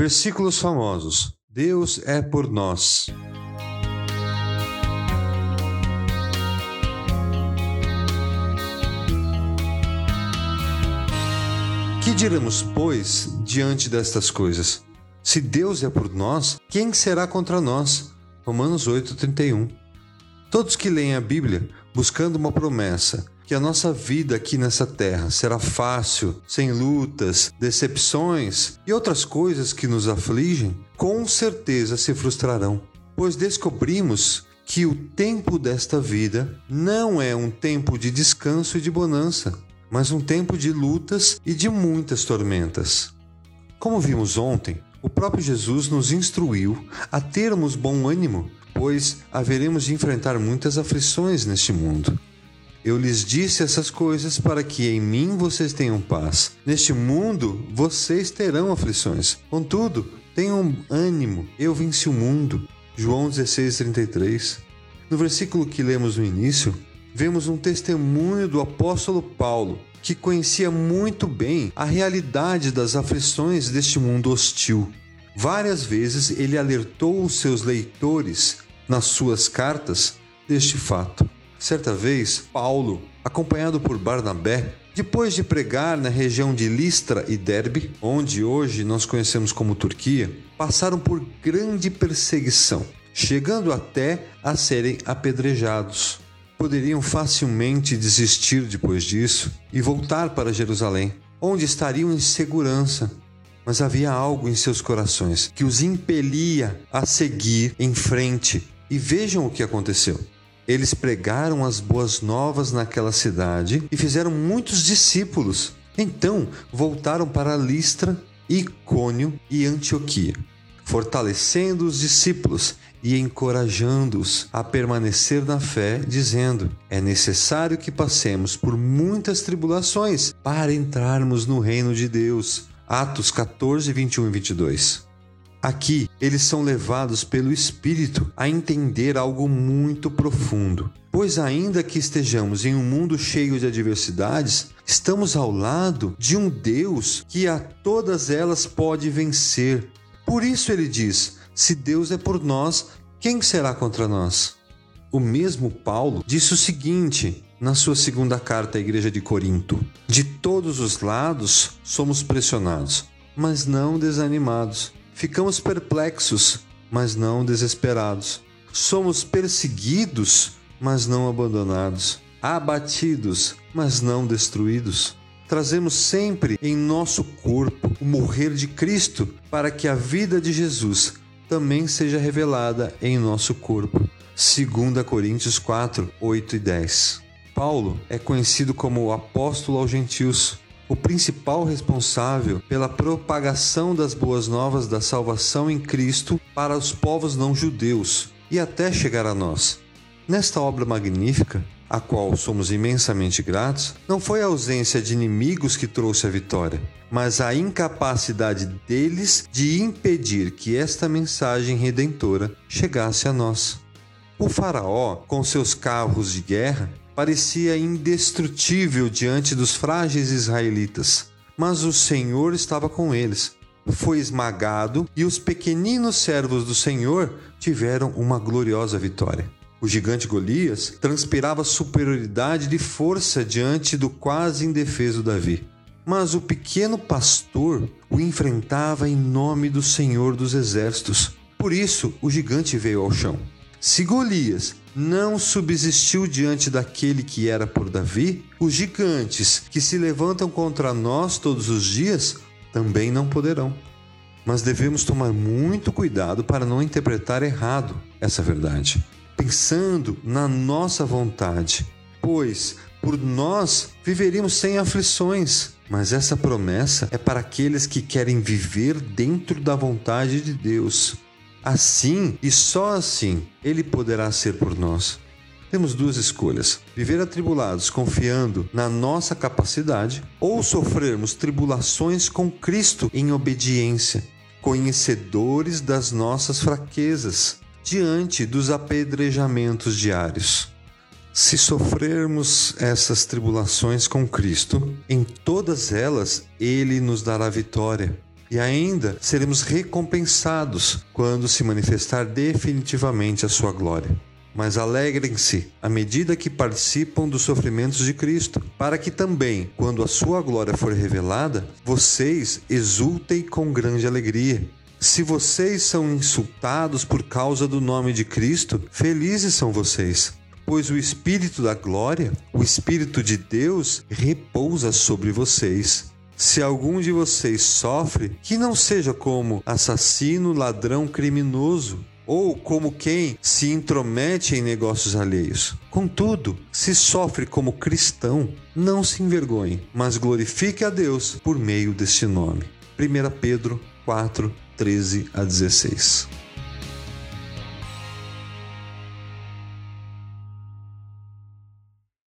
Versículos famosos: Deus é por nós. Que diremos, pois, diante destas coisas? Se Deus é por nós, quem será contra nós? Romanos 8:31. Todos que leem a Bíblia buscando uma promessa que a nossa vida aqui nessa terra será fácil, sem lutas, decepções e outras coisas que nos afligem, com certeza se frustrarão, pois descobrimos que o tempo desta vida não é um tempo de descanso e de bonança, mas um tempo de lutas e de muitas tormentas. Como vimos ontem, o próprio Jesus nos instruiu a termos bom ânimo, pois haveremos de enfrentar muitas aflições neste mundo. Eu lhes disse essas coisas para que em mim vocês tenham paz. Neste mundo vocês terão aflições. Contudo, tenham ânimo, eu venci o mundo. João 16:33. No versículo que lemos no início, vemos um testemunho do apóstolo Paulo, que conhecia muito bem a realidade das aflições deste mundo hostil. Várias vezes ele alertou os seus leitores nas suas cartas deste fato. Certa vez, Paulo, acompanhado por Barnabé, depois de pregar na região de Listra e Derbe, onde hoje nós conhecemos como Turquia, passaram por grande perseguição, chegando até a serem apedrejados poderiam facilmente desistir depois disso e voltar para Jerusalém, onde estariam em segurança. Mas havia algo em seus corações que os impelia a seguir em frente. E vejam o que aconteceu. Eles pregaram as boas novas naquela cidade e fizeram muitos discípulos. Então voltaram para Listra, Icônio e Antioquia fortalecendo os discípulos e encorajando-os a permanecer na fé, dizendo: É necessário que passemos por muitas tribulações para entrarmos no reino de Deus. Atos 14, 21 e 22. Aqui, eles são levados pelo Espírito a entender algo muito profundo. Pois, ainda que estejamos em um mundo cheio de adversidades, estamos ao lado de um Deus que a todas elas pode vencer por isso ele diz: se Deus é por nós, quem será contra nós? O mesmo Paulo disse o seguinte na sua segunda carta à igreja de Corinto: De todos os lados somos pressionados, mas não desanimados. Ficamos perplexos, mas não desesperados. Somos perseguidos, mas não abandonados. Abatidos, mas não destruídos trazemos sempre em nosso corpo o morrer de Cristo, para que a vida de Jesus também seja revelada em nosso corpo. 2 Coríntios 4, 8 e 10. Paulo é conhecido como o apóstolo aos gentios, o principal responsável pela propagação das boas novas da salvação em Cristo para os povos não judeus e até chegar a nós. Nesta obra magnífica, a qual somos imensamente gratos, não foi a ausência de inimigos que trouxe a vitória, mas a incapacidade deles de impedir que esta mensagem redentora chegasse a nós. O Faraó, com seus carros de guerra, parecia indestrutível diante dos frágeis israelitas, mas o Senhor estava com eles. Foi esmagado e os pequeninos servos do Senhor tiveram uma gloriosa vitória. O gigante Golias transpirava superioridade de força diante do quase indefeso Davi. Mas o pequeno pastor o enfrentava em nome do Senhor dos Exércitos. Por isso, o gigante veio ao chão. Se Golias não subsistiu diante daquele que era por Davi, os gigantes que se levantam contra nós todos os dias também não poderão. Mas devemos tomar muito cuidado para não interpretar errado essa verdade pensando na nossa vontade, pois por nós viveríamos sem aflições. Mas essa promessa é para aqueles que querem viver dentro da vontade de Deus. Assim e só assim Ele poderá ser por nós. Temos duas escolhas: viver atribulados confiando na nossa capacidade ou sofrermos tribulações com Cristo em obediência, conhecedores das nossas fraquezas diante dos apedrejamentos diários. Se sofrermos essas tribulações com Cristo, em todas elas Ele nos dará vitória. E ainda seremos recompensados quando se manifestar definitivamente a sua glória. Mas alegrem-se à medida que participam dos sofrimentos de Cristo, para que também, quando a sua glória for revelada, vocês exultem com grande alegria. Se vocês são insultados por causa do nome de Cristo, felizes são vocês, pois o Espírito da glória, o Espírito de Deus, repousa sobre vocês. Se algum de vocês sofre, que não seja como assassino, ladrão, criminoso, ou como quem se intromete em negócios alheios. Contudo, se sofre como cristão, não se envergonhe, mas glorifique a Deus por meio deste nome. 1 Pedro 4, 13 a 16.